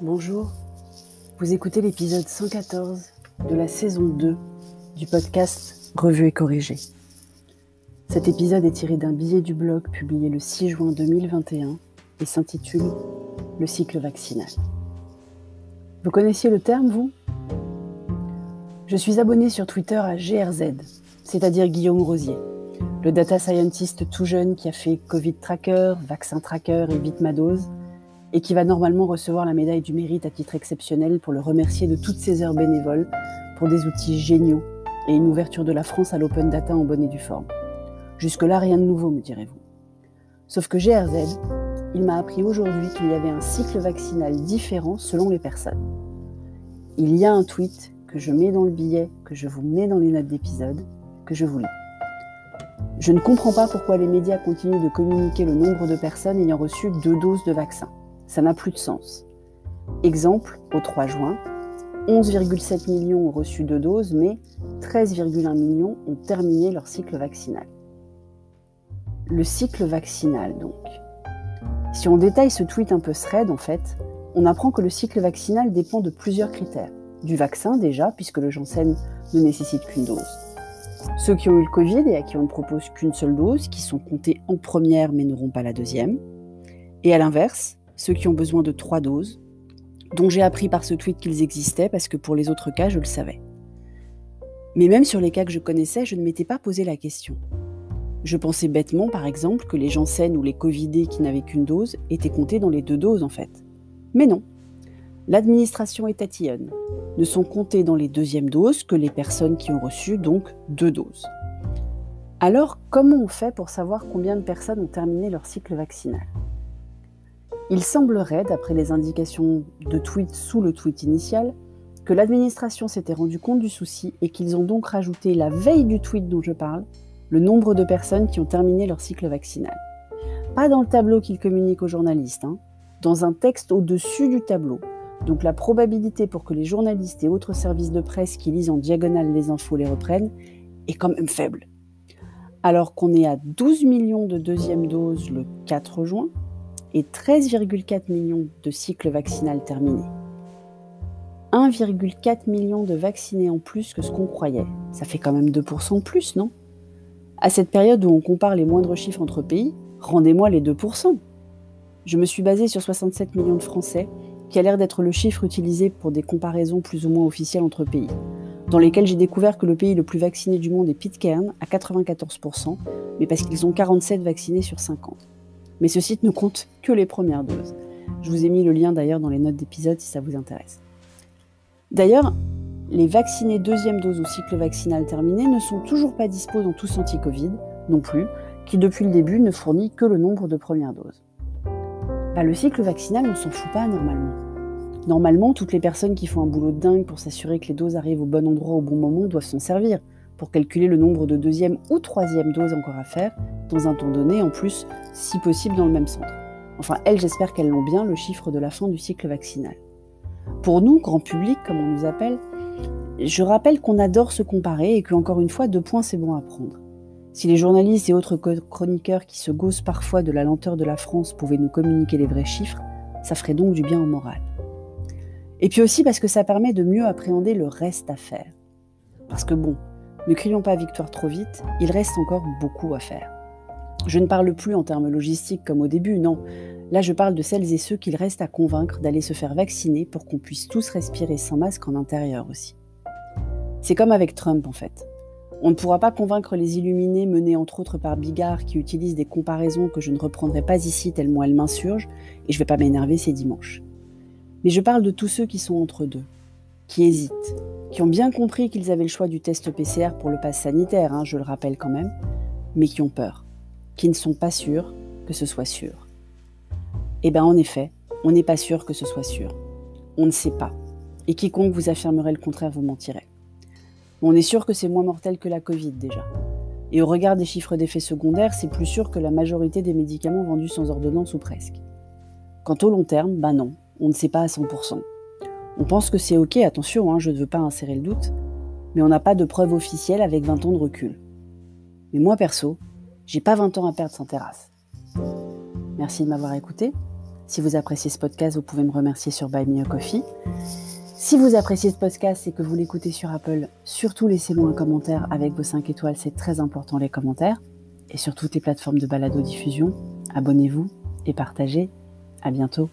Bonjour, vous écoutez l'épisode 114 de la saison 2 du podcast Revue et corrigé. Cet épisode est tiré d'un billet du blog publié le 6 juin 2021 et s'intitule Le cycle vaccinal. Vous connaissiez le terme, vous? Je suis abonné sur Twitter à GRZ, c'est-à-dire Guillaume Rosier, le data scientist tout jeune qui a fait Covid Tracker, Vaccin Tracker et Vite ma dose, et qui va normalement recevoir la médaille du mérite à titre exceptionnel pour le remercier de toutes ses heures bénévoles pour des outils géniaux et une ouverture de la France à l'open data en bonne et due forme. Jusque-là, rien de nouveau, me direz-vous. Sauf que GRZ, il m'a appris aujourd'hui qu'il y avait un cycle vaccinal différent selon les personnes. Il y a un tweet que je mets dans le billet, que je vous mets dans les notes d'épisode, que je vous lis. Je ne comprends pas pourquoi les médias continuent de communiquer le nombre de personnes ayant reçu deux doses de vaccin. Ça n'a plus de sens. Exemple, au 3 juin, 11,7 millions ont reçu deux doses, mais 13,1 millions ont terminé leur cycle vaccinal. Le cycle vaccinal, donc. Si on détaille ce tweet un peu thread, en fait, on apprend que le cycle vaccinal dépend de plusieurs critères. Du vaccin déjà, puisque le Janssen ne nécessite qu'une dose ceux qui ont eu le Covid et à qui on ne propose qu'une seule dose, qui sont comptés en première mais n'auront pas la deuxième. Et à l'inverse, ceux qui ont besoin de trois doses, dont j'ai appris par ce tweet qu'ils existaient parce que pour les autres cas, je le savais. Mais même sur les cas que je connaissais, je ne m'étais pas posé la question. Je pensais bêtement, par exemple, que les gens saines ou les Covidés qui n'avaient qu'une dose étaient comptés dans les deux doses en fait. Mais non. L'administration est ne sont comptées dans les deuxièmes doses que les personnes qui ont reçu donc deux doses. Alors, comment on fait pour savoir combien de personnes ont terminé leur cycle vaccinal? Il semblerait, d'après les indications de tweet sous le tweet initial, que l'administration s'était rendu compte du souci et qu'ils ont donc rajouté la veille du tweet dont je parle le nombre de personnes qui ont terminé leur cycle vaccinal. Pas dans le tableau qu'ils communiquent aux journalistes, hein, dans un texte au-dessus du tableau, donc la probabilité pour que les journalistes et autres services de presse qui lisent en diagonale les infos les reprennent est quand même faible. Alors qu'on est à 12 millions de deuxième doses le 4 juin et 13,4 millions de cycles vaccinal terminés. 1,4 million de vaccinés en plus que ce qu'on croyait. Ça fait quand même 2% de plus, non? À cette période où on compare les moindres chiffres entre pays, rendez-moi les 2%. Je me suis basé sur 67 millions de Français qui a l'air d'être le chiffre utilisé pour des comparaisons plus ou moins officielles entre pays, dans lesquels j'ai découvert que le pays le plus vacciné du monde est Pitcairn, à 94%, mais parce qu'ils ont 47 vaccinés sur 50. Mais ce site ne compte que les premières doses. Je vous ai mis le lien d'ailleurs dans les notes d'épisode si ça vous intéresse. D'ailleurs, les vaccinés deuxième dose ou cycle vaccinal terminé ne sont toujours pas disposés dans tous anti-Covid, non plus, qui depuis le début ne fournit que le nombre de premières doses. Bah, le cycle vaccinal, on s'en fout pas normalement. Normalement, toutes les personnes qui font un boulot de dingue pour s'assurer que les doses arrivent au bon endroit au bon moment doivent s'en servir pour calculer le nombre de deuxième ou troisième doses encore à faire dans un temps donné, en plus, si possible, dans le même centre. Enfin, elles, j'espère qu'elles l'ont bien, le chiffre de la fin du cycle vaccinal. Pour nous, grand public, comme on nous appelle, je rappelle qu'on adore se comparer et qu'encore une fois, deux points, c'est bon à prendre. Si les journalistes et autres chroniqueurs qui se gaussent parfois de la lenteur de la France pouvaient nous communiquer les vrais chiffres, ça ferait donc du bien au moral. Et puis aussi parce que ça permet de mieux appréhender le reste à faire. Parce que bon, ne crions pas victoire trop vite, il reste encore beaucoup à faire. Je ne parle plus en termes logistiques comme au début, non. Là, je parle de celles et ceux qu'il reste à convaincre d'aller se faire vacciner pour qu'on puisse tous respirer sans masque en intérieur aussi. C'est comme avec Trump en fait. On ne pourra pas convaincre les illuminés menés entre autres par Bigard qui utilisent des comparaisons que je ne reprendrai pas ici tellement elles m'insurgent et je ne vais pas m'énerver ces dimanches. Mais je parle de tous ceux qui sont entre deux, qui hésitent, qui ont bien compris qu'ils avaient le choix du test PCR pour le pass sanitaire, hein, je le rappelle quand même, mais qui ont peur, qui ne sont pas sûrs que ce soit sûr. Eh bien en effet, on n'est pas sûr que ce soit sûr. On ne sait pas. Et quiconque vous affirmerait le contraire vous mentirait. On est sûr que c'est moins mortel que la Covid déjà. Et au regard des chiffres d'effets secondaires, c'est plus sûr que la majorité des médicaments vendus sans ordonnance ou presque. Quant au long terme, bah non, on ne sait pas à 100%. On pense que c'est ok, attention, hein, je ne veux pas insérer le doute, mais on n'a pas de preuve officielle avec 20 ans de recul. Mais moi perso, j'ai pas 20 ans à perdre sans terrasse. Merci de m'avoir écouté. Si vous appréciez ce podcast, vous pouvez me remercier sur Buy Me a Coffee. Si vous appréciez ce podcast et que vous l'écoutez sur Apple, surtout laissez-moi un commentaire avec vos 5 étoiles, c'est très important les commentaires. Et sur toutes les plateformes de balado-diffusion, abonnez-vous et partagez. À bientôt.